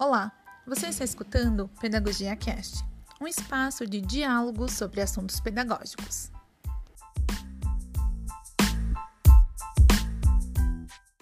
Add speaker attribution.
Speaker 1: Olá, você está escutando Pedagogia Cast, um espaço de diálogo sobre assuntos pedagógicos.